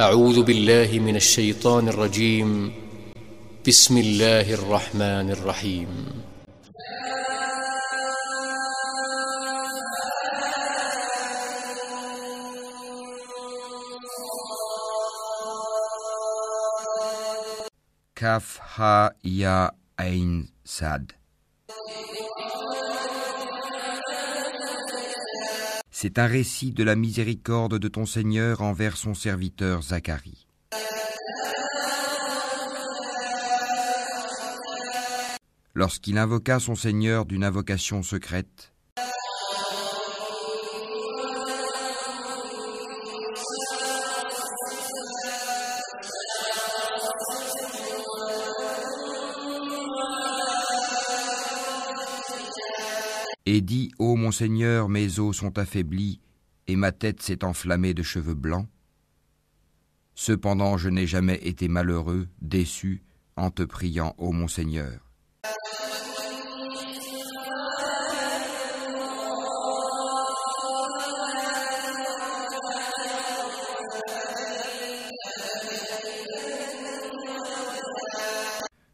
أعوذ بالله من الشيطان الرجيم بسم الله الرحمن الرحيم Kaf Ha Ya Ain Sad. C'est un récit de la miséricorde de ton Seigneur envers son serviteur Zacharie. Lorsqu'il invoqua son Seigneur d'une invocation secrète, et dit Ô mon Seigneur, mes os sont affaiblis, et ma tête s'est enflammée de cheveux blancs. Cependant je n'ai jamais été malheureux, déçu, en te priant, ô mon Seigneur.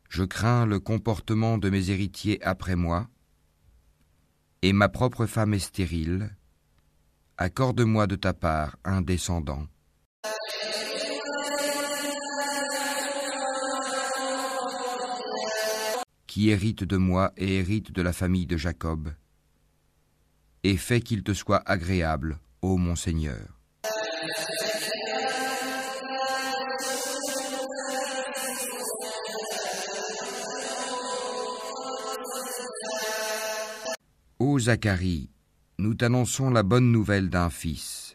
Je crains le comportement de mes héritiers après moi, et ma propre femme est stérile, accorde-moi de ta part un descendant. qui hérite de moi et hérite de la famille de Jacob, et fais qu'il te soit agréable, ô mon Seigneur. Ô Zacharie, nous t'annonçons la bonne nouvelle d'un fils.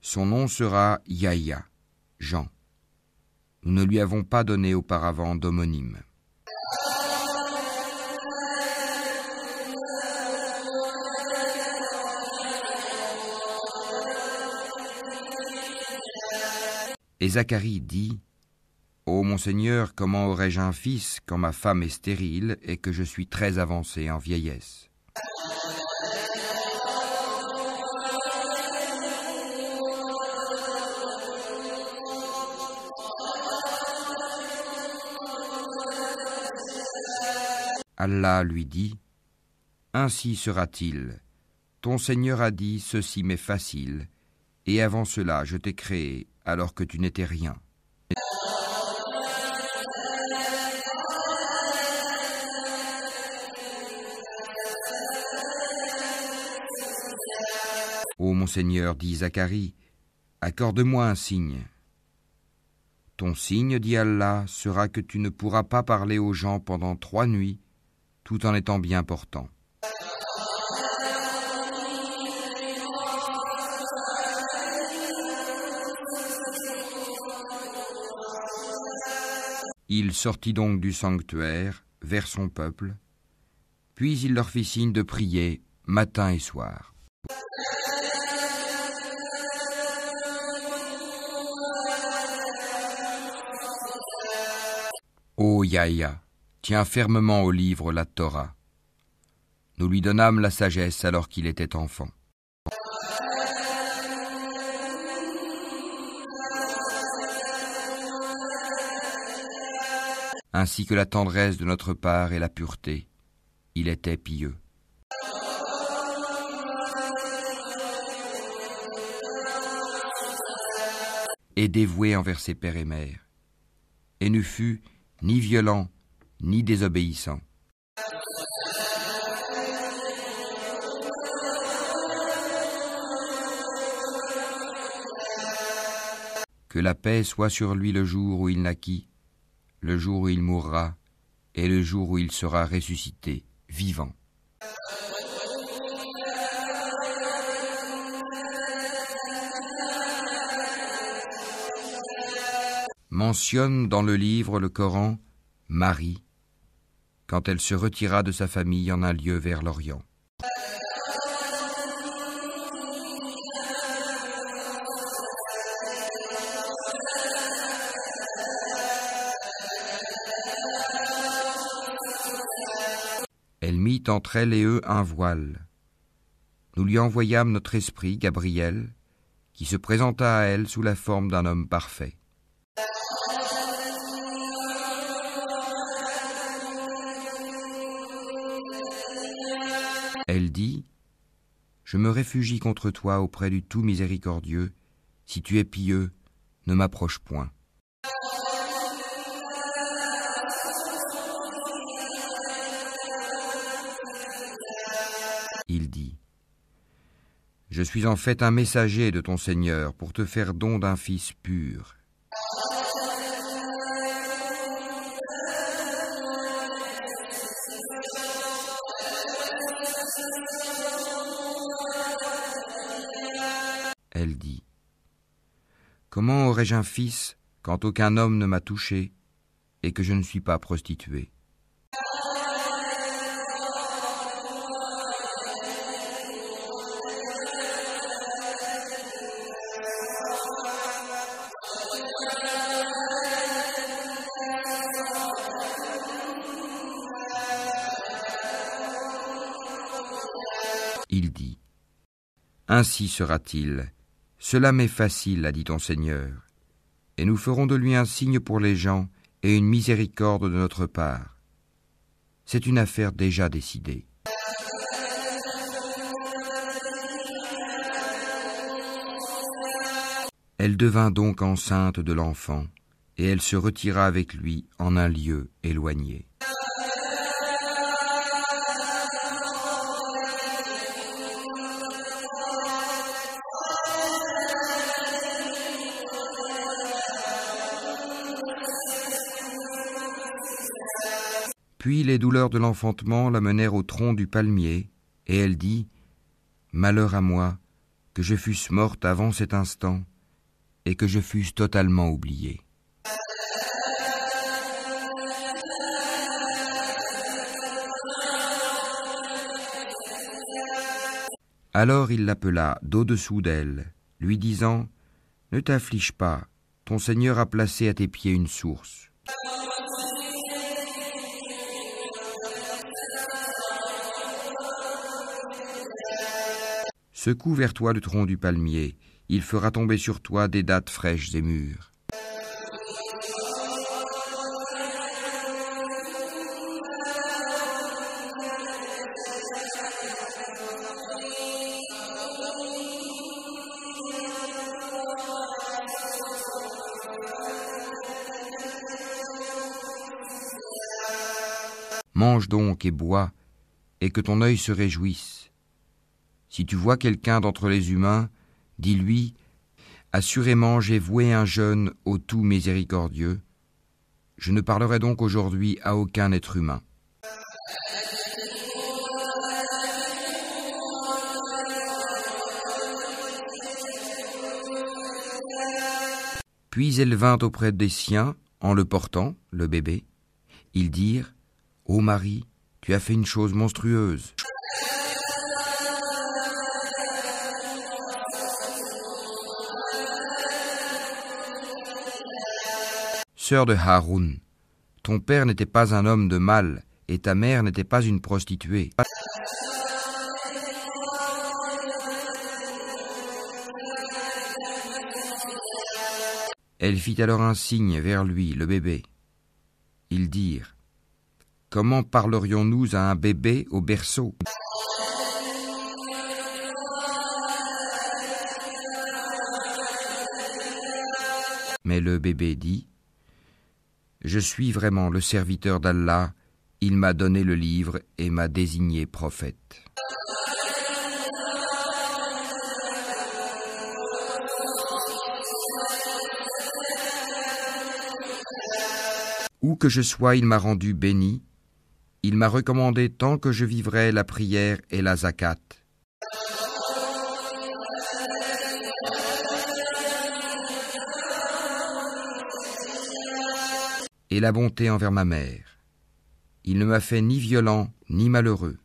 Son nom sera Yahya, Jean. Nous ne lui avons pas donné auparavant d'homonyme. Et Zacharie dit Ô mon Seigneur, comment aurais-je un fils quand ma femme est stérile et que je suis très avancé en vieillesse? Allah lui dit Ainsi sera-t-il. Ton Seigneur a dit Ceci m'est facile, et avant cela je t'ai créé alors que tu n'étais rien. Ô mon Seigneur, dit Zacharie, accorde-moi un signe. Ton signe, dit Allah, sera que tu ne pourras pas parler aux gens pendant trois nuits, tout en étant bien portant. Il sortit donc du sanctuaire vers son peuple, puis il leur fit signe de prier matin et soir. Ô Yahya, tiens fermement au livre la Torah. Nous lui donnâmes la sagesse alors qu'il était enfant. ainsi que la tendresse de notre part et la pureté. Il était pieux. Et dévoué envers ses pères et mères, et ne fut ni violent ni désobéissant. Que la paix soit sur lui le jour où il naquit, le jour où il mourra et le jour où il sera ressuscité, vivant. Mentionne dans le livre le Coran Marie, quand elle se retira de sa famille en un lieu vers l'Orient. Elle mit entre elle et eux un voile. Nous lui envoyâmes notre esprit, Gabriel, qui se présenta à elle sous la forme d'un homme parfait. Elle dit, Je me réfugie contre toi auprès du tout miséricordieux, si tu es pieux, ne m'approche point. Il dit, Je suis en fait un messager de ton Seigneur pour te faire don d'un fils pur. Dit, Comment aurais-je un fils quand aucun homme ne m'a touché et que je ne suis pas prostituée Il dit, Ainsi sera-t-il. Cela m'est facile, a dit ton Seigneur, et nous ferons de lui un signe pour les gens et une miséricorde de notre part. C'est une affaire déjà décidée. Elle devint donc enceinte de l'enfant, et elle se retira avec lui en un lieu éloigné. Puis les douleurs de l'enfantement la menèrent au tronc du palmier, et elle dit Malheur à moi, que je fusse morte avant cet instant, et que je fusse totalement oubliée. Alors il l'appela d'au-dessous d'elle, lui disant Ne t'afflige pas, ton Seigneur a placé à tes pieds une source. Secoue vers toi le tronc du palmier, il fera tomber sur toi des dattes fraîches et mûres. Mange donc et bois, et que ton œil se réjouisse. Si tu vois quelqu'un d'entre les humains, dis-lui, Assurément j'ai voué un jeûne au tout miséricordieux. Je ne parlerai donc aujourd'hui à aucun être humain. Puis elle vint auprès des siens, en le portant, le bébé. Ils dirent, Ô Marie, tu as fait une chose monstrueuse. Sœur de Haroun, ton père n'était pas un homme de mal, et ta mère n'était pas une prostituée. Elle fit alors un signe vers lui, le bébé. Ils dirent Comment parlerions-nous à un bébé au berceau? Mais le bébé dit Je suis vraiment le serviteur d'Allah, il m'a donné le livre et m'a désigné prophète. Où que je sois, il m'a rendu béni, il m'a recommandé tant que je vivrai la prière et la zakat. Et la bonté envers ma mère. Il ne m'a fait ni violent ni malheureux.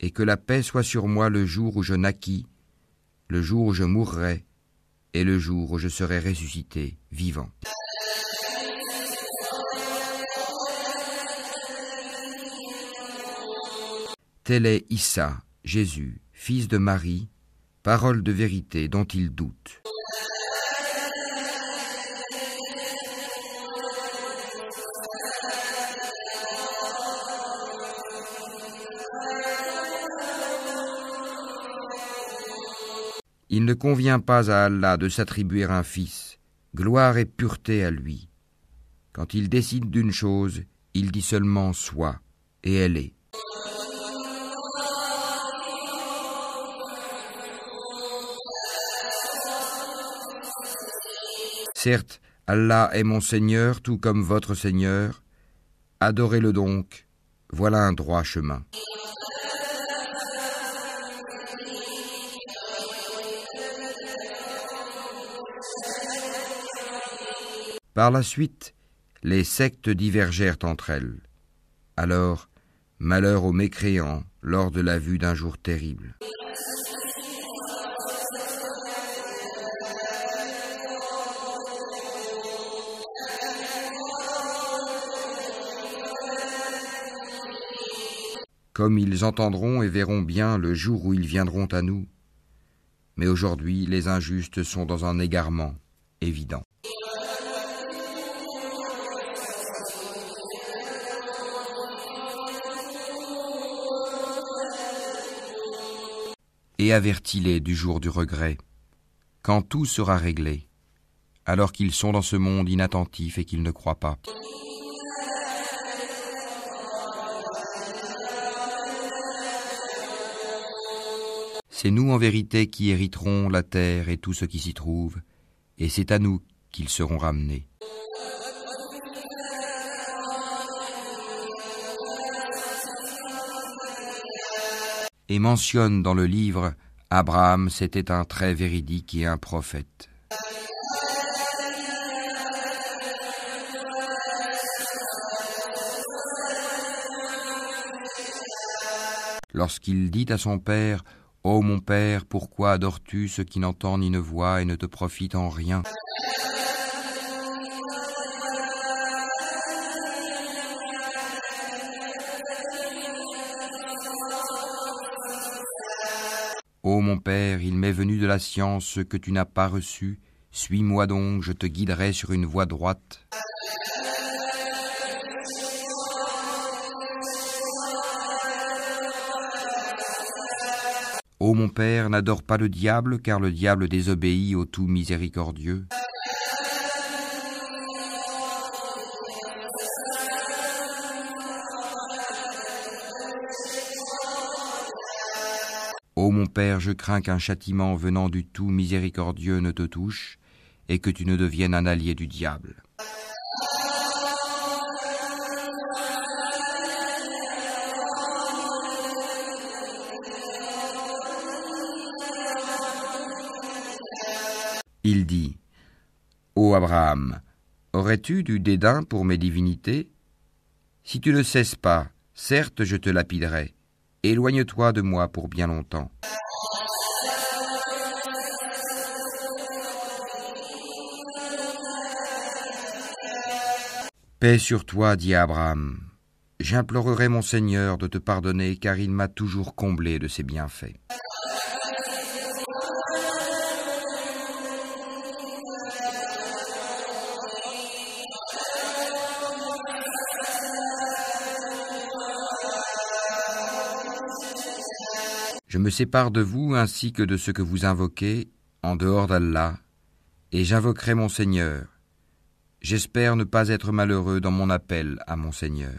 Et que la paix soit sur moi le jour où je naquis, le jour où je mourrai, et le jour où je serai ressuscité vivant. tel est Issa, Jésus, fils de Marie, parole de vérité dont il doute. Il ne convient pas à Allah de s'attribuer un fils, gloire et pureté à lui. Quand il décide d'une chose, il dit seulement soit, et elle est. Certes, Allah est mon Seigneur tout comme votre Seigneur. Adorez-le donc. Voilà un droit chemin. Par la suite, les sectes divergèrent entre elles. Alors, malheur aux mécréants lors de la vue d'un jour terrible. Comme ils entendront et verront bien le jour où ils viendront à nous. Mais aujourd'hui, les injustes sont dans un égarement évident. Et avertis-les du jour du regret, quand tout sera réglé, alors qu'ils sont dans ce monde inattentif et qu'ils ne croient pas. C'est nous en vérité qui hériterons la terre et tout ce qui s'y trouve, et c'est à nous qu'ils seront ramenés. Et mentionne dans le livre, Abraham c'était un très véridique et un prophète. Lorsqu'il dit à son père, Ô mon Père, pourquoi adores-tu ce qui n'entend ni ne voit et ne te profite en rien? Ô mon Père, il m'est venu de la science que tu n'as pas reçu, suis-moi donc, je te guiderai sur une voie droite. Ô mon Père, n'adore pas le diable, car le diable désobéit au tout miséricordieux. Ô mon Père, je crains qu'un châtiment venant du tout miséricordieux ne te touche, et que tu ne deviennes un allié du diable. Il dit Ô Abraham, aurais-tu du dédain pour mes divinités? Si tu ne cesses pas, certes je te lapiderai. Éloigne-toi de moi pour bien longtemps. Paix sur toi, dit Abraham. J'implorerai mon Seigneur de te pardonner car il m'a toujours comblé de ses bienfaits. Je me sépare de vous ainsi que de ce que vous invoquez en dehors d'Allah, et j'invoquerai mon Seigneur. J'espère ne pas être malheureux dans mon appel à mon Seigneur.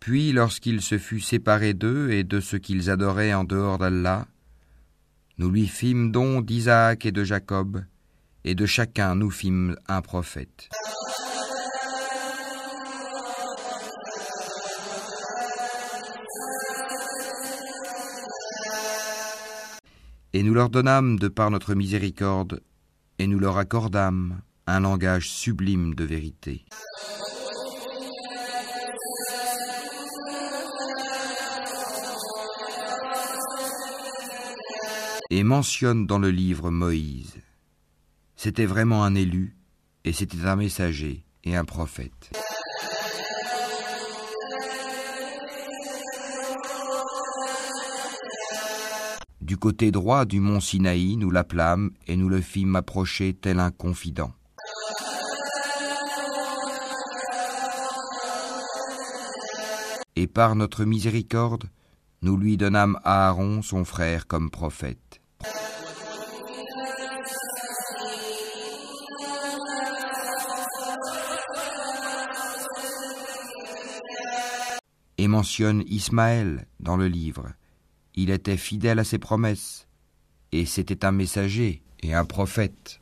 Puis, lorsqu'il se fut séparé d'eux et de ce qu'ils adoraient en dehors d'Allah, nous lui fîmes don d'Isaac et de Jacob, et de chacun nous fîmes un prophète. Et nous leur donnâmes de par notre miséricorde, et nous leur accordâmes un langage sublime de vérité. Et mentionne dans le livre Moïse. C'était vraiment un élu, et c'était un messager et un prophète. Du côté droit du mont Sinaï, nous l'appelâmes et nous le fîmes approcher tel un confident. Et par notre miséricorde, nous lui donnâmes Aaron, son frère, comme prophète. Et mentionne Ismaël dans le livre. Il était fidèle à ses promesses, et c'était un messager et un prophète.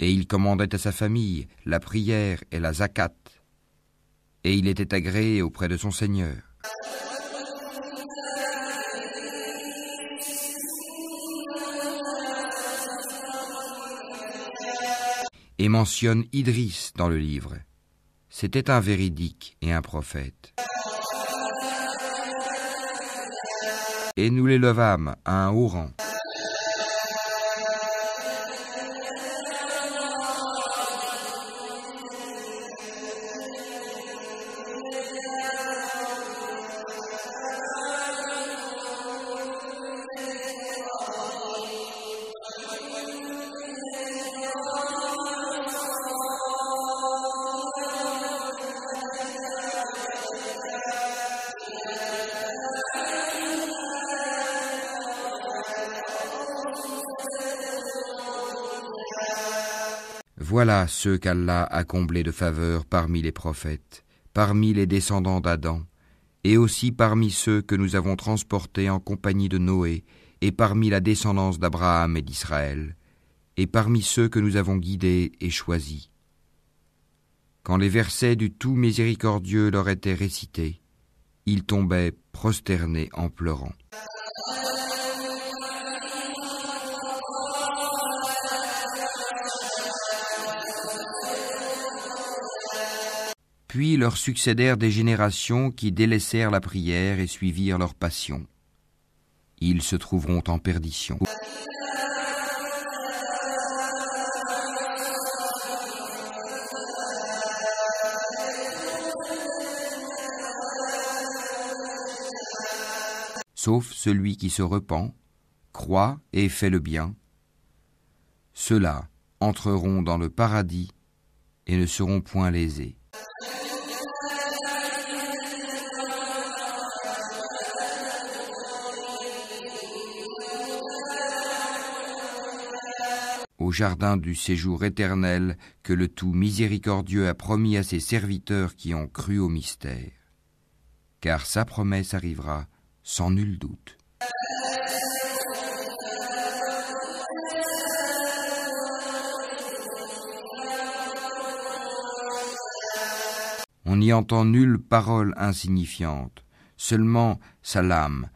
Et il commandait à sa famille la prière et la zakat, et il était agréé auprès de son Seigneur. Et mentionne Idris dans le livre. C'était un véridique et un prophète. Et nous l'élevâmes à un haut rang. Voilà ceux qu'Allah a comblés de faveur parmi les prophètes, parmi les descendants d'Adam, et aussi parmi ceux que nous avons transportés en compagnie de Noé, et parmi la descendance d'Abraham et d'Israël, et parmi ceux que nous avons guidés et choisis. Quand les versets du tout miséricordieux leur étaient récités, ils tombaient prosternés en pleurant. Puis leur succédèrent des générations qui délaissèrent la prière et suivirent leur passion. Ils se trouveront en perdition. Sauf celui qui se repent, croit et fait le bien. Ceux-là entreront dans le paradis et ne seront point lésés. Au jardin du séjour éternel que le tout miséricordieux a promis à ses serviteurs qui ont cru au mystère. Car sa promesse arrivera sans nul doute. On n'y entend nulle parole insignifiante, seulement salam,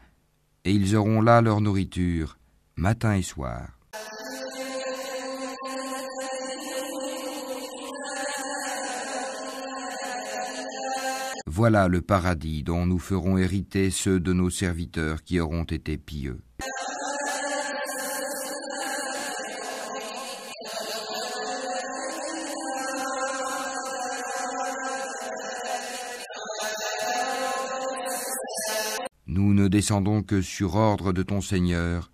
et ils auront là leur nourriture, matin et soir. Voilà le paradis dont nous ferons hériter ceux de nos serviteurs qui auront été pieux. Nous ne descendons que sur ordre de ton Seigneur,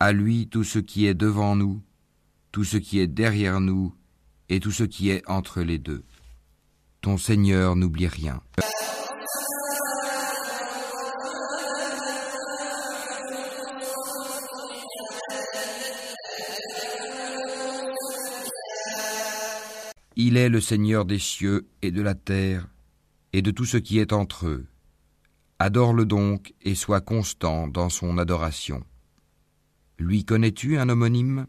à lui tout ce qui est devant nous, tout ce qui est derrière nous, et tout ce qui est entre les deux. Ton Seigneur n'oublie rien. Il est le Seigneur des cieux et de la terre et de tout ce qui est entre eux. Adore-le donc et sois constant dans son adoration. Lui connais-tu un homonyme?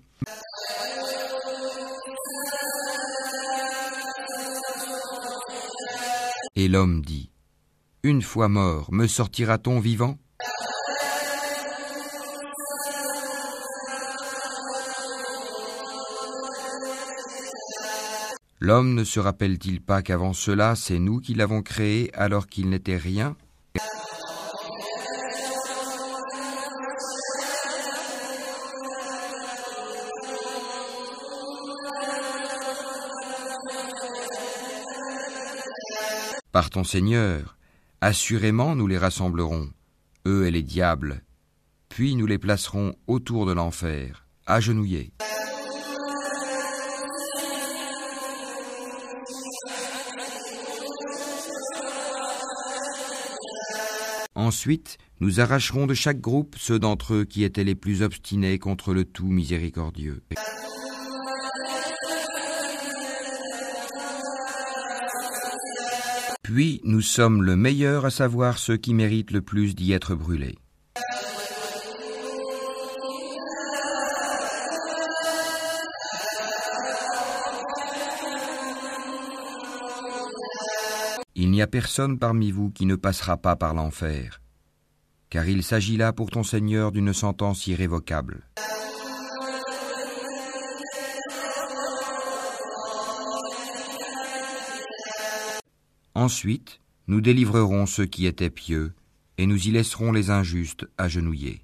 Et l'homme dit, Une fois mort, me sortira-t-on vivant? L'homme ne se rappelle-t-il pas qu'avant cela, c'est nous qui l'avons créé alors qu'il n'était rien Seigneur, assurément nous les rassemblerons, eux et les diables, puis nous les placerons autour de l'enfer, agenouillés. Ensuite, nous arracherons de chaque groupe ceux d'entre eux qui étaient les plus obstinés contre le tout miséricordieux. Puis nous sommes le meilleur à savoir ceux qui méritent le plus d'y être brûlés. Il n'y a personne parmi vous qui ne passera pas par l'enfer, car il s'agit là pour ton Seigneur d'une sentence irrévocable. Ensuite, nous délivrerons ceux qui étaient pieux, et nous y laisserons les injustes agenouillés.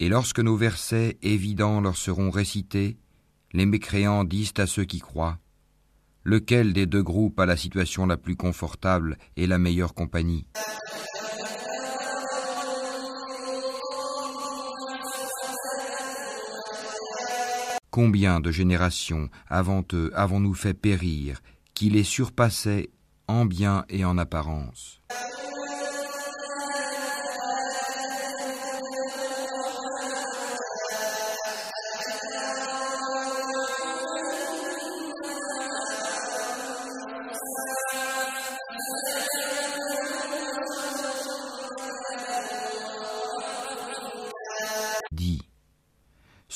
Et lorsque nos versets évidents leur seront récités, les mécréants disent à ceux qui croient, Lequel des deux groupes a la situation la plus confortable et la meilleure compagnie? Combien de générations avant eux avons-nous fait périr, qui les surpassaient en bien et en apparence?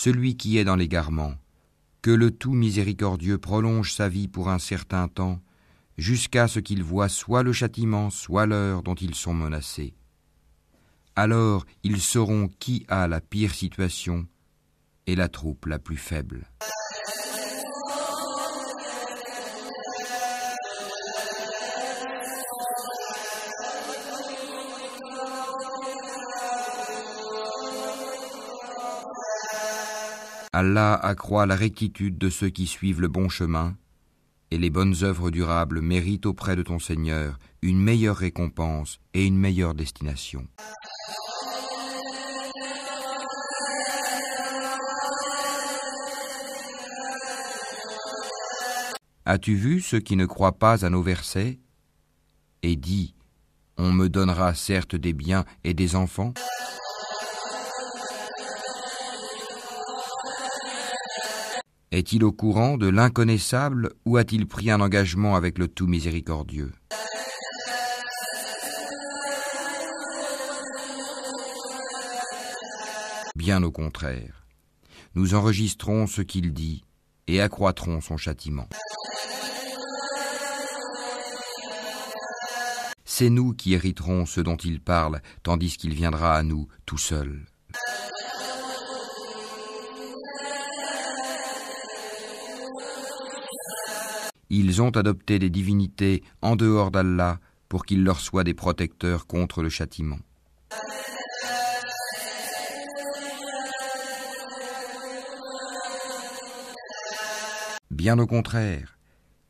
Celui qui est dans l'égarement, que le tout miséricordieux prolonge sa vie pour un certain temps, jusqu'à ce qu'il voit soit le châtiment, soit l'heure dont ils sont menacés. Alors ils sauront qui a la pire situation et la troupe la plus faible. Allah accroît la rectitude de ceux qui suivent le bon chemin, et les bonnes œuvres durables méritent auprès de ton Seigneur une meilleure récompense et une meilleure destination. As-tu vu ceux qui ne croient pas à nos versets Et dis, on me donnera certes des biens et des enfants Est-il au courant de l'inconnaissable ou a-t-il pris un engagement avec le tout miséricordieux? Bien au contraire, nous enregistrons ce qu'il dit et accroîtrons son châtiment. C'est nous qui hériterons ce dont il parle, tandis qu'il viendra à nous tout seul. Ils ont adopté des divinités en dehors d'Allah pour qu'ils leur soient des protecteurs contre le châtiment. Bien au contraire,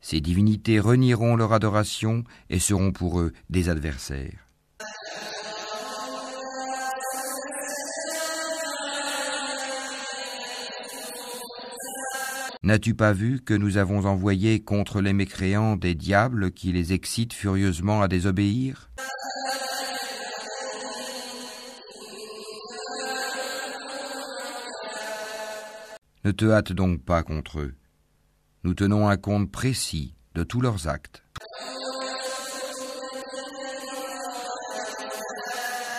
ces divinités renieront leur adoration et seront pour eux des adversaires. N'as-tu pas vu que nous avons envoyé contre les mécréants des diables qui les excitent furieusement à désobéir? Ne te hâte donc pas contre eux. Nous tenons un compte précis de tous leurs actes.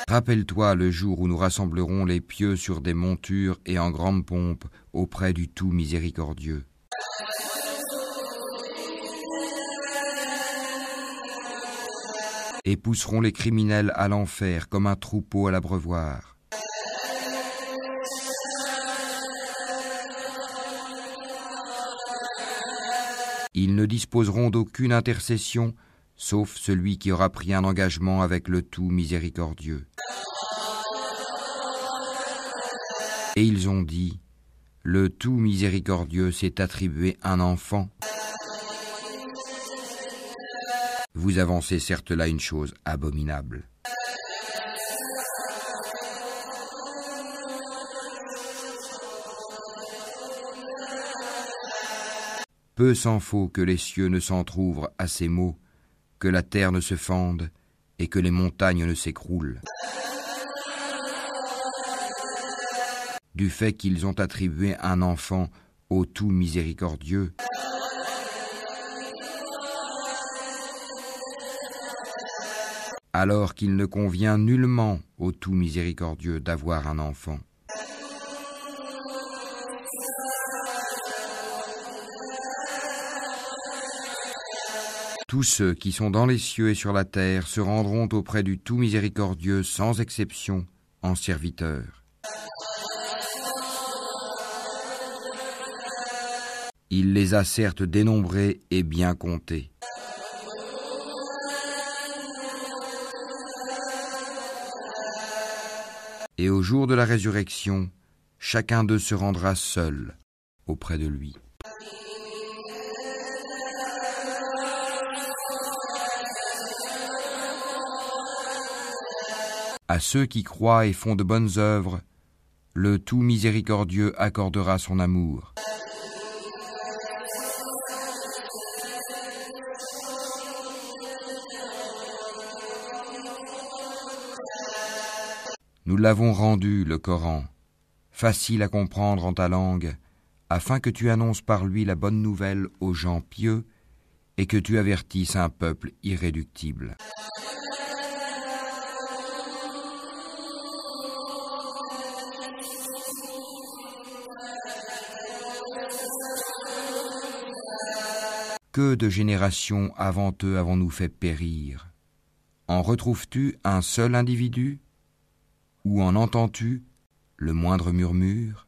Rappelle-toi le jour où nous rassemblerons les pieux sur des montures et en grande pompe auprès du Tout miséricordieux. Et pousserons les criminels à l'enfer comme un troupeau à l'abreuvoir. Ils ne disposeront d'aucune intercession sauf celui qui aura pris un engagement avec le tout miséricordieux. Et ils ont dit, le tout miséricordieux s'est attribué un enfant. Vous avancez certes là une chose abominable. Peu s'en faut que les cieux ne s'entr'ouvrent à ces mots, que la terre ne se fende et que les montagnes ne s'écroulent. Du fait qu'ils ont attribué un enfant au tout miséricordieux, alors qu'il ne convient nullement au tout miséricordieux d'avoir un enfant. Tous ceux qui sont dans les cieux et sur la terre se rendront auprès du tout miséricordieux sans exception en serviteurs. Il les a certes dénombrés et bien comptés. Et au jour de la résurrection, chacun d'eux se rendra seul auprès de lui. À ceux qui croient et font de bonnes œuvres, le tout miséricordieux accordera son amour. Nous l'avons rendu, le Coran, facile à comprendre en ta langue, afin que tu annonces par lui la bonne nouvelle aux gens pieux et que tu avertisses un peuple irréductible. Que de générations avant eux avons-nous fait périr? En retrouves-tu un seul individu? Ou en entends-tu le moindre murmure?